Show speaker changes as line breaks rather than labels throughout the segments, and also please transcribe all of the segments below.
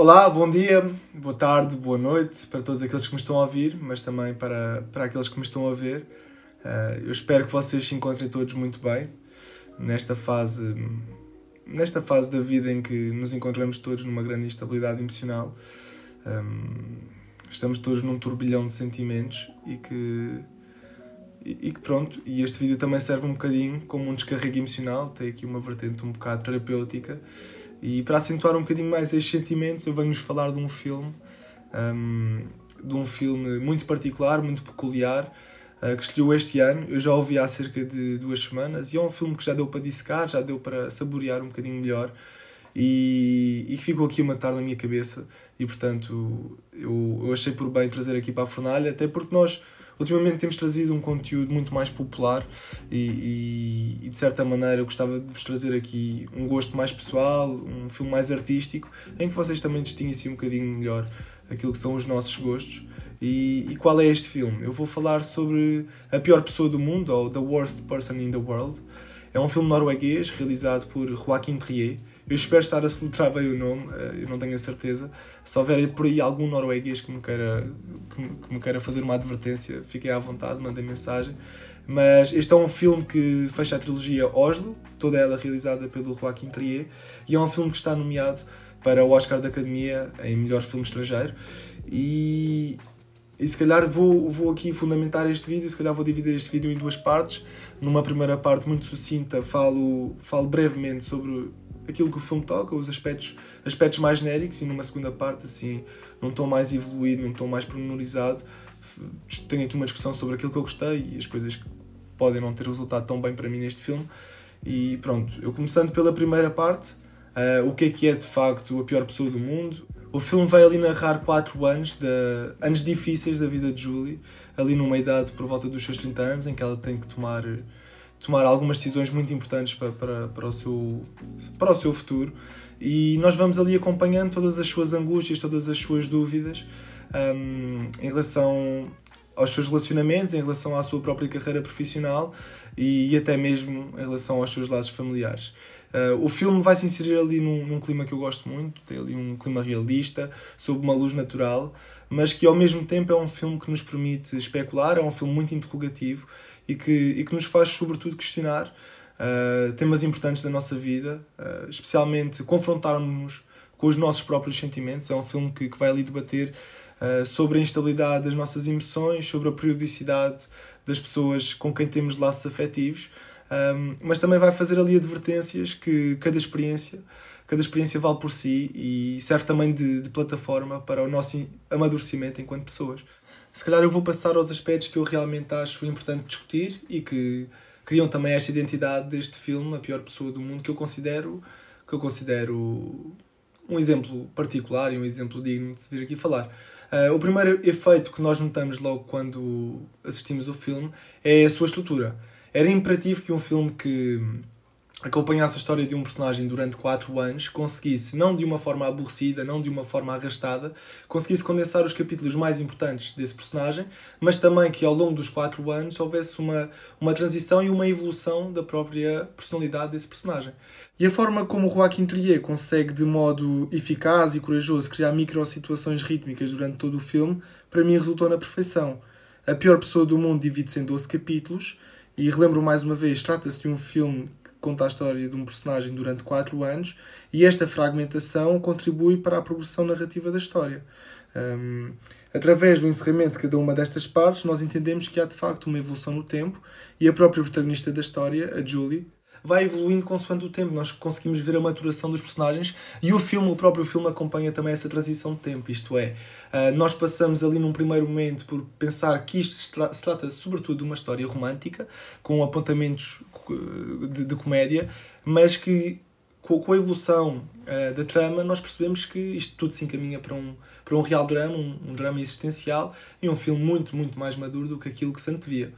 Olá, bom dia, boa tarde, boa noite para todos aqueles que me estão a ouvir, mas também para, para aqueles que me estão a ver. Uh, eu espero que vocês se encontrem todos muito bem nesta fase, nesta fase da vida em que nos encontramos todos numa grande instabilidade emocional. Um, estamos todos num turbilhão de sentimentos e que e, que pronto, e este vídeo também serve um bocadinho como um descarrego emocional, tem aqui uma vertente um bocado terapêutica e para acentuar um bocadinho mais estes sentimentos eu venho-vos falar de um filme um, de um filme muito particular, muito peculiar uh, que estreou este ano, eu já ouvi há cerca de duas semanas e é um filme que já deu para dissecar, já deu para saborear um bocadinho melhor. E, e ficou aqui a matar na minha cabeça. E portanto eu, eu achei por bem trazer aqui para a fornalha, até porque nós ultimamente temos trazido um conteúdo muito mais popular e, e, e, de certa maneira eu gostava de vos trazer aqui um gosto mais pessoal, um filme mais artístico, em que vocês também distinguissem um bocadinho melhor aquilo que são os nossos gostos. E, e qual é este filme? Eu vou falar sobre A Pior Pessoa do Mundo, ou The Worst Person in the World. É um filme norueguês realizado por Joaquim Trier eu espero estar a soltar bem o nome, eh, eu não tenho a certeza. Se houver por aí algum norueguês que me queira, que me, que me queira fazer uma advertência, fiquem à vontade, mandem mensagem. Mas este é um filme que fecha a trilogia Oslo, toda ela realizada pelo Joaquim Trier, e é um filme que está nomeado para o Oscar da Academia em melhor filme estrangeiro. E, e se calhar vou, vou aqui fundamentar este vídeo, se calhar vou dividir este vídeo em duas partes. Numa primeira parte muito sucinta falo, falo brevemente sobre aquilo que o filme toca, os aspectos, aspectos mais genéricos, e numa segunda parte, assim, num tom mais evoluído, num tom mais pormenorizado, tenho aqui uma discussão sobre aquilo que eu gostei e as coisas que podem não ter resultado tão bem para mim neste filme. E pronto, eu começando pela primeira parte, uh, o que é que é de facto a pior pessoa do mundo. O filme vai ali narrar quatro anos, de, anos difíceis da vida de Julie, ali numa idade por volta dos seus 30 anos, em que ela tem que tomar tomar algumas decisões muito importantes para, para, para, o seu, para o seu futuro e nós vamos ali acompanhando todas as suas angústias, todas as suas dúvidas um, em relação aos seus relacionamentos, em relação à sua própria carreira profissional e, e até mesmo em relação aos seus laços familiares. Uh, o filme vai se inserir ali num, num, clima que eu gosto muito, tem ali um clima realista, sob uma luz natural, mas que ao mesmo tempo é um filme que nos permite especular, é um filme muito interrogativo e que, e que nos faz, sobretudo, questionar uh, temas importantes da nossa vida, uh, especialmente confrontarmos-nos com os nossos próprios sentimentos. É um filme que, que vai ali debater uh, sobre a instabilidade das nossas emoções, sobre a periodicidade das pessoas com quem temos laços afetivos, um, mas também vai fazer ali advertências que cada experiência cada experiência vale por si e serve também de, de plataforma para o nosso amadurecimento enquanto pessoas se calhar eu vou passar aos aspectos que eu realmente acho importante discutir e que criam também esta identidade deste filme, a pior pessoa do mundo, que eu considero que eu considero um exemplo particular e um exemplo digno de se vir aqui falar. Uh, o primeiro efeito que nós notamos logo quando assistimos o filme é a sua estrutura. Era imperativo que um filme que acompanhasse a história de um personagem durante 4 anos, conseguisse, não de uma forma aborrecida, não de uma forma arrastada, conseguisse condensar os capítulos mais importantes desse personagem, mas também que ao longo dos 4 anos houvesse uma, uma transição e uma evolução da própria personalidade desse personagem. E a forma como Joaquim Trier consegue de modo eficaz e corajoso criar micro-situações rítmicas durante todo o filme, para mim resultou na perfeição. A Pior Pessoa do Mundo divide-se em 12 capítulos, e relembro mais uma vez, trata-se de um filme conta a história de um personagem durante quatro anos e esta fragmentação contribui para a progressão narrativa da história. Um, através do encerramento de cada uma destas partes, nós entendemos que há de facto uma evolução no tempo e a própria protagonista da história, a Julie, vai evoluindo consoante o tempo. Nós conseguimos ver a maturação dos personagens e o filme, o próprio filme, acompanha também essa transição de tempo. Isto é, uh, nós passamos ali num primeiro momento por pensar que isto se, tra se trata sobretudo de uma história romântica, com apontamentos de, de comédia, mas que com, com a evolução uh, da trama nós percebemos que isto tudo se encaminha para um, para um real drama, um, um drama existencial e um filme muito, muito mais maduro do que aquilo que se antevia.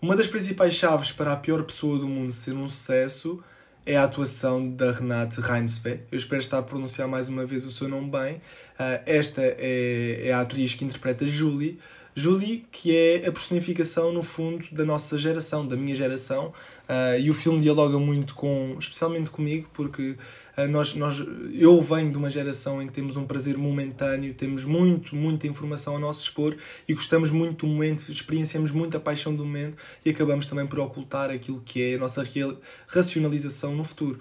Uma das principais chaves para a pior pessoa do mundo ser um sucesso é a atuação da Renate Reinsve. Eu espero estar a pronunciar mais uma vez o seu nome bem. Uh, esta é, é, a atriz que interpreta Julie. Julie, que é a personificação, no fundo, da nossa geração, da minha geração, uh, e o filme dialoga muito com, especialmente comigo, porque uh, nós, nós, eu venho de uma geração em que temos um prazer momentâneo, temos muito, muita informação ao nosso dispor e gostamos muito do momento, experienciamos muito a paixão do momento e acabamos também por ocultar aquilo que é a nossa racionalização no futuro.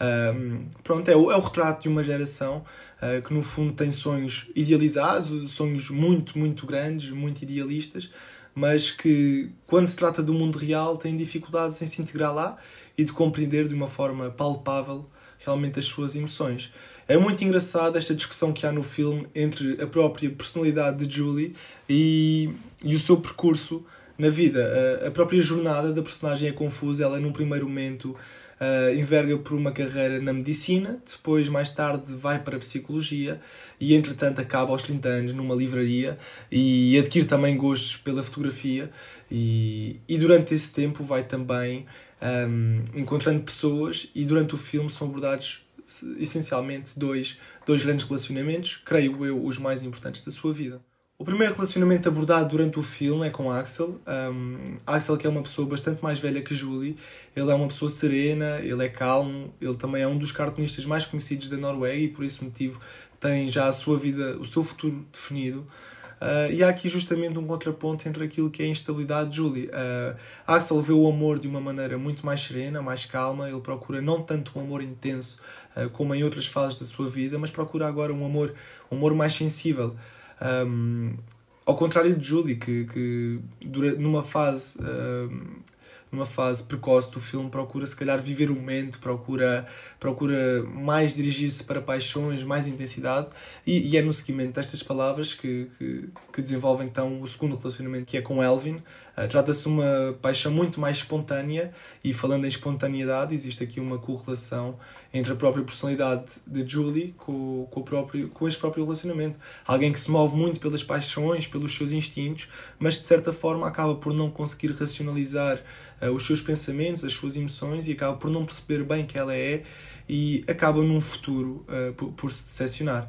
Um, pronto, é o, é o retrato de uma geração uh, que no fundo tem sonhos idealizados, sonhos muito, muito grandes, muito idealistas, mas que quando se trata do mundo real tem dificuldades em se integrar lá e de compreender de uma forma palpável realmente as suas emoções. É muito engraçado esta discussão que há no filme entre a própria personalidade de Julie e, e o seu percurso na vida. A, a própria jornada da personagem é confusa, ela num primeiro momento uh, enverga por uma carreira na medicina, depois, mais tarde, vai para a psicologia e, entretanto, acaba aos 30 anos numa livraria e adquire também gostos pela fotografia. E, e durante esse tempo vai também um, encontrando pessoas e durante o filme são abordados essencialmente dois, dois grandes relacionamentos, creio eu, os mais importantes da sua vida. O primeiro relacionamento abordado durante o filme é com Axel. Um, Axel, que é uma pessoa bastante mais velha que Julie, ele é uma pessoa serena, ele é calmo, ele também é um dos cartunistas mais conhecidos da Noruega e por esse motivo tem já a sua vida, o seu futuro definido. Uh, e há aqui justamente um contraponto entre aquilo que é a instabilidade de Julie. Uh, Axel vê o amor de uma maneira muito mais serena, mais calma, ele procura não tanto um amor intenso uh, como em outras fases da sua vida, mas procura agora um amor, um amor mais sensível. Um, ao contrário de Julie, que, que numa fase um, numa fase precoce do filme, procura se calhar viver o momento, procura, procura mais dirigir-se para paixões, mais intensidade, e, e, é no seguimento destas palavras que, que, que desenvolve então o segundo relacionamento, que é com Elvin. Uh, Trata-se de uma paixão muito mais espontânea, e falando em espontaneidade, existe aqui uma correlação entre a própria personalidade de Julie com, com, o próprio, com este próprio relacionamento. Alguém que se move muito pelas paixões, pelos seus instintos, mas de certa forma acaba por não conseguir racionalizar uh, os seus pensamentos, as suas emoções e acaba por não perceber bem que ela é e acaba num futuro uh, por, por, se decepcionar.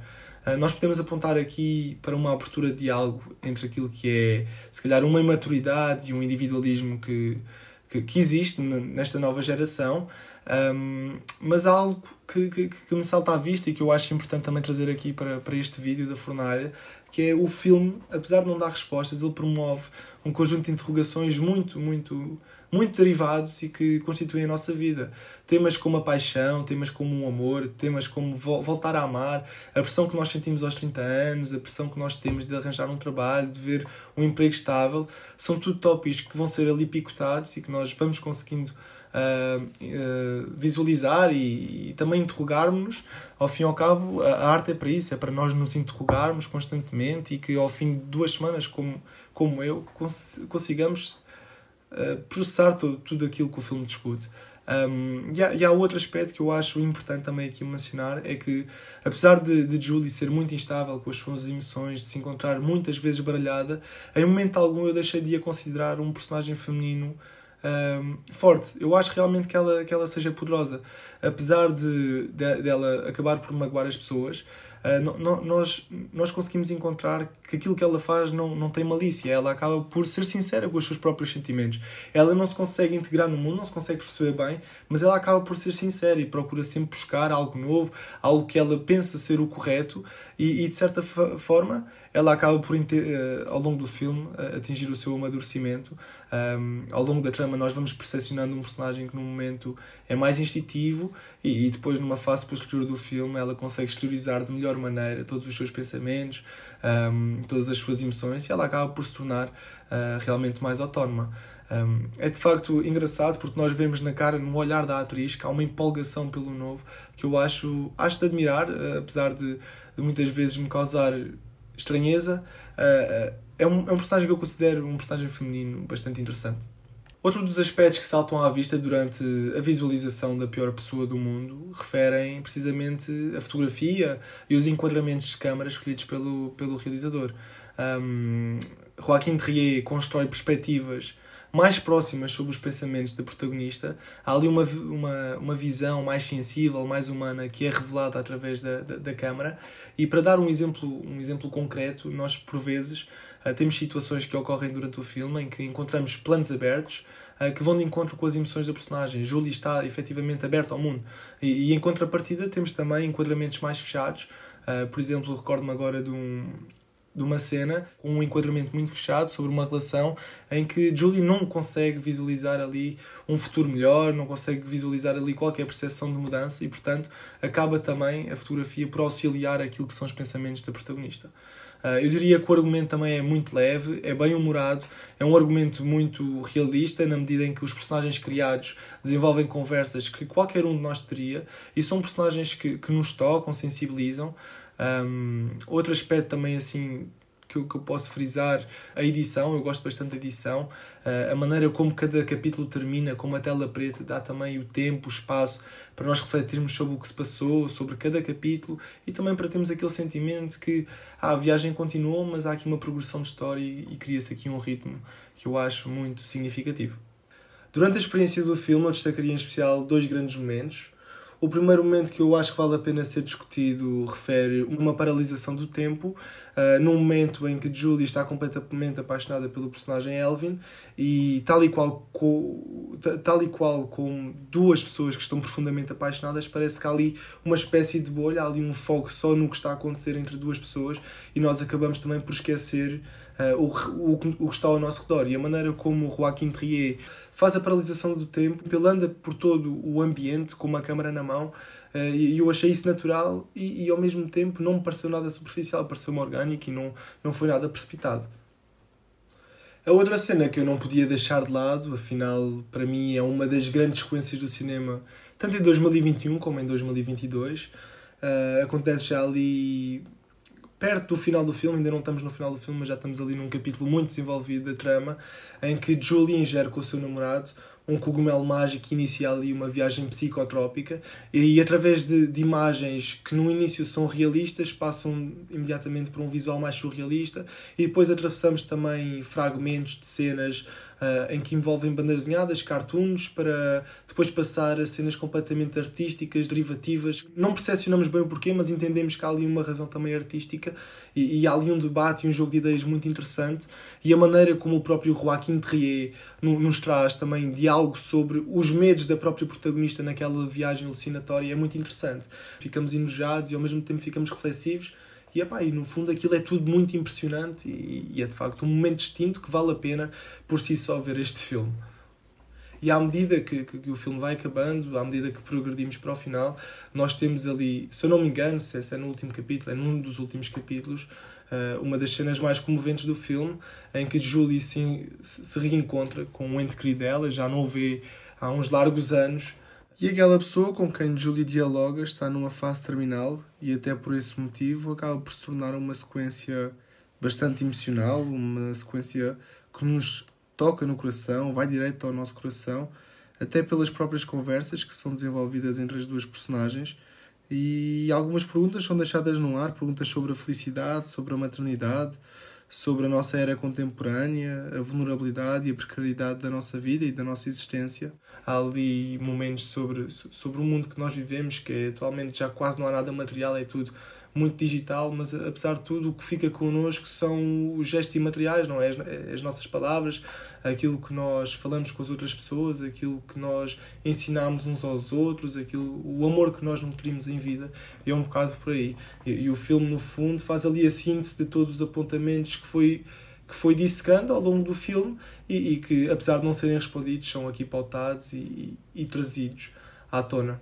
Uh, nós podemos apontar aqui para uma abertura de diálogo entre aquilo que é, se calhar, uma imaturidade e um individualismo que, que, que existe nesta nova geração, um, mas há algo que, que, que, me salta à vista e que eu acho importante também trazer aqui para, para este vídeo da fornalha, que é o filme, apesar de não dar respostas, ele promove um conjunto de interrogações muito, muito muito derivados e que constituem a nossa vida. Temas como a paixão, temas como o amor, temas como voltar a amar, a pressão que nós sentimos aos 30 anos, a pressão que nós temos de arranjar um trabalho, de ver um emprego estável, são tudo tópicos que vão ser ali picotados e que nós vamos conseguindo uh, uh, visualizar e, e também interrogarmos-nos. Ao fim e ao cabo, a, a arte é para isso, é para nós nos interrogarmos constantemente e que ao fim de duas semanas, como, como eu, cons consigamos processar tudo, tudo aquilo que o filme discute. Um, e, há, e, há, outro aspecto que eu acho importante também aqui mencionar: é que, apesar de, de Julie ser muito instável com as suas emoções, de se encontrar muitas vezes baralhada, em momento algum eu deixei de a considerar um personagem feminino um, forte. Eu acho realmente que ela, que ela seja poderosa. Apesar de, de dela acabar por magoar as pessoas, uh, no, no, nós, nós conseguimos encontrar que aquilo que ela faz não, não tem malícia. Ela acaba por ser sincera com os seus próprios sentimentos. Ela não se consegue integrar no mundo, não se consegue perceber bem, mas ela acaba por ser sincera e procura sempre buscar algo novo, algo que ela pensa ser o correto e, e de certa forma ela acaba por, uh, ao longo do filme, uh, atingir o seu amadurecimento. Um, ao longo da trama, nós vamos percepcionando um personagem que, no momento, é mais instintivo e, e, depois, numa fase posterior do filme, ela consegue exteriorizar de melhor maneira todos os seus pensamentos, um, todas as suas emoções e ela acaba por se tornar uh, realmente mais autónoma. Um, é de facto engraçado porque nós vemos na cara, no olhar da atriz, que há uma empolgação pelo novo que eu acho, acho de admirar, apesar de, de muitas vezes me causar estranheza. Uh, é, um, é um personagem que eu considero um personagem feminino bastante interessante. Outro dos aspectos que saltam à vista durante a visualização da pior pessoa do mundo referem precisamente a fotografia e os enquadramentos de câmara escolhidos pelo, pelo realizador. Um, Joaquim Trier constrói perspectivas mais próximas sobre os pensamentos da protagonista. Há ali uma, uma, uma visão mais sensível, mais humana, que é revelada através da, da, da câmara. E para dar um exemplo, um exemplo concreto, nós por vezes Uh, temos situações que ocorrem durante o filme em que encontramos planos abertos uh, que vão de encontro com as emoções da personagem. Julie está efetivamente aberta ao mundo. E, e em contrapartida temos também enquadramentos mais fechados. Uh, por exemplo, recordo-me agora de um de uma cena com um enquadramento muito fechado sobre uma relação em que Julie não consegue visualizar ali um futuro melhor, não consegue visualizar ali qualquer percepção de mudança e, portanto, acaba também a fotografia por auxiliar aquilo que são os pensamentos da protagonista. Uh, eu diria que o argumento também é muito leve, é bem humorado, é um argumento muito realista, na medida em que os personagens criados desenvolvem conversas que qualquer um de nós teria e são personagens que, que nos tocam, sensibilizam. Um, outro aspecto também assim que eu, que eu posso frisar, a edição, eu gosto bastante da edição, uh, a maneira como cada capítulo termina, com uma tela preta, dá também o tempo, o espaço para nós refletirmos sobre o que se passou, sobre cada capítulo e também para termos aquele sentimento que ah, a viagem continuou, mas há aqui uma progressão de história e, e cria-se aqui um ritmo que eu acho muito significativo. Durante a experiência do filme, eu destacaria em especial dois grandes momentos. O primeiro momento que eu acho que vale a pena ser discutido refere uma paralisação do tempo, uh, num momento em que Julie está completamente apaixonada pelo personagem Elvin e tal e qual com, tal e qual com duas pessoas que estão profundamente apaixonadas, parece que há ali uma espécie de bolha, há ali um foco só no que está a acontecer entre duas pessoas e nós acabamos também por esquecer o, o, o que está ao nosso redor e a maneira como Joaquim Trier faz a paralisação do tempo, ele anda por todo o ambiente com uma câmera na mão uh, e eu achei isso natural e, e, ao mesmo tempo não me pareceu nada superficial, pareceu-me orgânico e não, não foi nada precipitado. A outra cena que eu não podia deixar de lado, afinal, para mim é uma das grandes sequências do cinema, tanto em 2021 como em 2022. Uh, eh, acontece já ali perto do final do filme, ainda não estamos no final do filme, mas já estamos ali num capítulo muito desenvolvido da trama, em que Julie ingere com o seu namorado um cogumelo mágico que inicia ali uma viagem psicotrópica e através de, de, imagens que no início são realistas passam imediatamente para um visual mais surrealista e depois atravessamos também fragmentos de cenas uh, em que envolvem bandas desenhadas, cartoons, para depois passar a cenas completamente artísticas, derivativas. Não percepcionamos bem o porquê, mas entendemos que há ali uma razão também artística e, e há ali um debate e um jogo de ideias muito interessante. E a maneira como o próprio Joaquim Trier nos traz também diálogo sobre os medos da própria protagonista naquela viagem alucinatória é muito interessante. Ficamos enojados e ao mesmo tempo ficamos reflexivos e, epá, e no fundo aquilo é tudo muito impressionante e, e é de facto um momento distinto que vale a pena por si só ver este filme. E à medida que, que, que, o filme vai acabando, à medida que progredimos para o final, nós temos ali, se eu não me engano, se é no último capítulo, é num dos últimos capítulos, uma das cenas mais comoventes do filme, em que Julie se, se reencontra com um ente querido dela, já não o vê há uns largos anos, e aquela pessoa com quem Julie dialoga está numa fase terminal e até por esse motivo acaba por se tornar uma sequência bastante emocional, uma sequência que nos toca no coração, vai direto ao nosso coração, até pelas próprias conversas que são desenvolvidas entre as duas personagens. E algumas perguntas são deixadas no ar, perguntas sobre a felicidade, sobre a maternidade, sobre a nossa era contemporânea, a vulnerabilidade e a precariedade da nossa vida e da nossa existência. Há ali momentos sobre, sobre o mundo que nós vivemos, que é, atualmente já quase não há nada material, é tudo muito digital, mas apesar de tudo, o que fica connosco são os gestos imateriais, não é? As, as, nossas palavras, aquilo que nós falamos com as outras pessoas, aquilo que nós ensinamos uns aos outros, aquilo, o amor que nós nutrimos em vida, é um bocado por aí. E, e o filme, no fundo, faz ali a síntese de todos os apontamentos que foi que foi dissecando ao longo do filme e, e, que, apesar de não serem respondidos, são aqui pautados e, e, e trazidos à tona.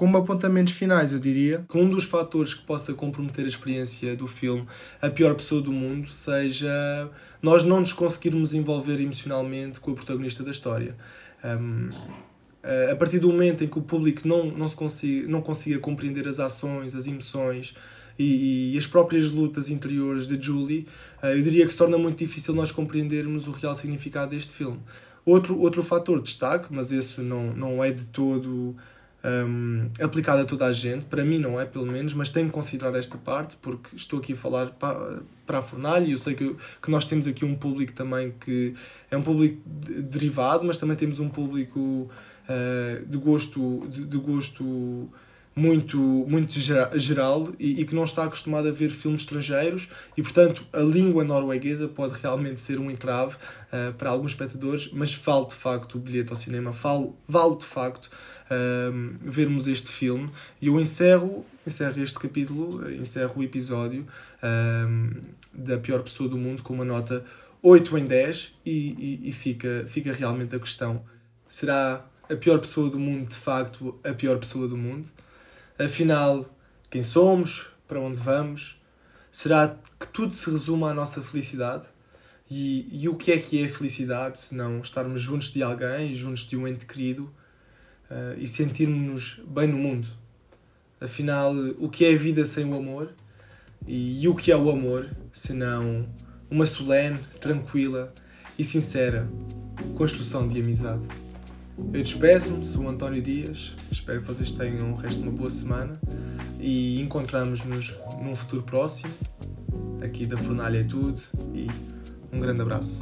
Como apontamentos finais, eu diria que um dos fatores que possa comprometer a experiência do filme, a pior pessoa do mundo, seja nós não nos conseguirmos envolver emocionalmente com o protagonista da história. Um, a partir do momento em que o público não, não, se consiga, não consiga compreender as ações, as emoções e, e, as próprias lutas interiores de Julie, eh, eu diria que se torna muito difícil nós compreendermos o real significado deste filme. Outro, outro fator de destaque, mas esse não, não é de todo um, aplicado a toda a gente, para mim não é pelo menos, mas tenho que considerar esta parte porque estou aqui a falar para, para a fornalha e eu sei que, que nós temos aqui um público também que é um público derivado, mas também temos um público uh, de gosto, de, de gosto muito, muito geral e, e, que não está acostumado a ver filmes estrangeiros e, portanto, a língua norueguesa pode realmente ser um entrave uh, para alguns espectadores, mas vale de facto o bilhete ao cinema, vale, vale de facto uh, vermos este filme. E eu encerro, encerro este capítulo, encerro o episódio uh, da pior pessoa do mundo com uma nota 8 em 10 e, e, e fica, fica realmente a questão: será a pior pessoa do mundo de facto a pior pessoa do mundo? Afinal, quem somos? Para onde vamos? Será que tudo se resume à nossa felicidade? E, e o que é que é felicidade se não estarmos juntos de alguém, juntos de um ente querido uh, e sentirmos-nos bem no mundo? Afinal, o que é a vida sem o amor? E, e o que é o amor se não uma solene, tranquila e sincera construção de amizade. Eu despeço-me, sou o António Dias, espero que vocês tenham o resto de uma boa semana e encontramos-nos num futuro próximo. Aqui da Fornalha é tudo e um grande abraço.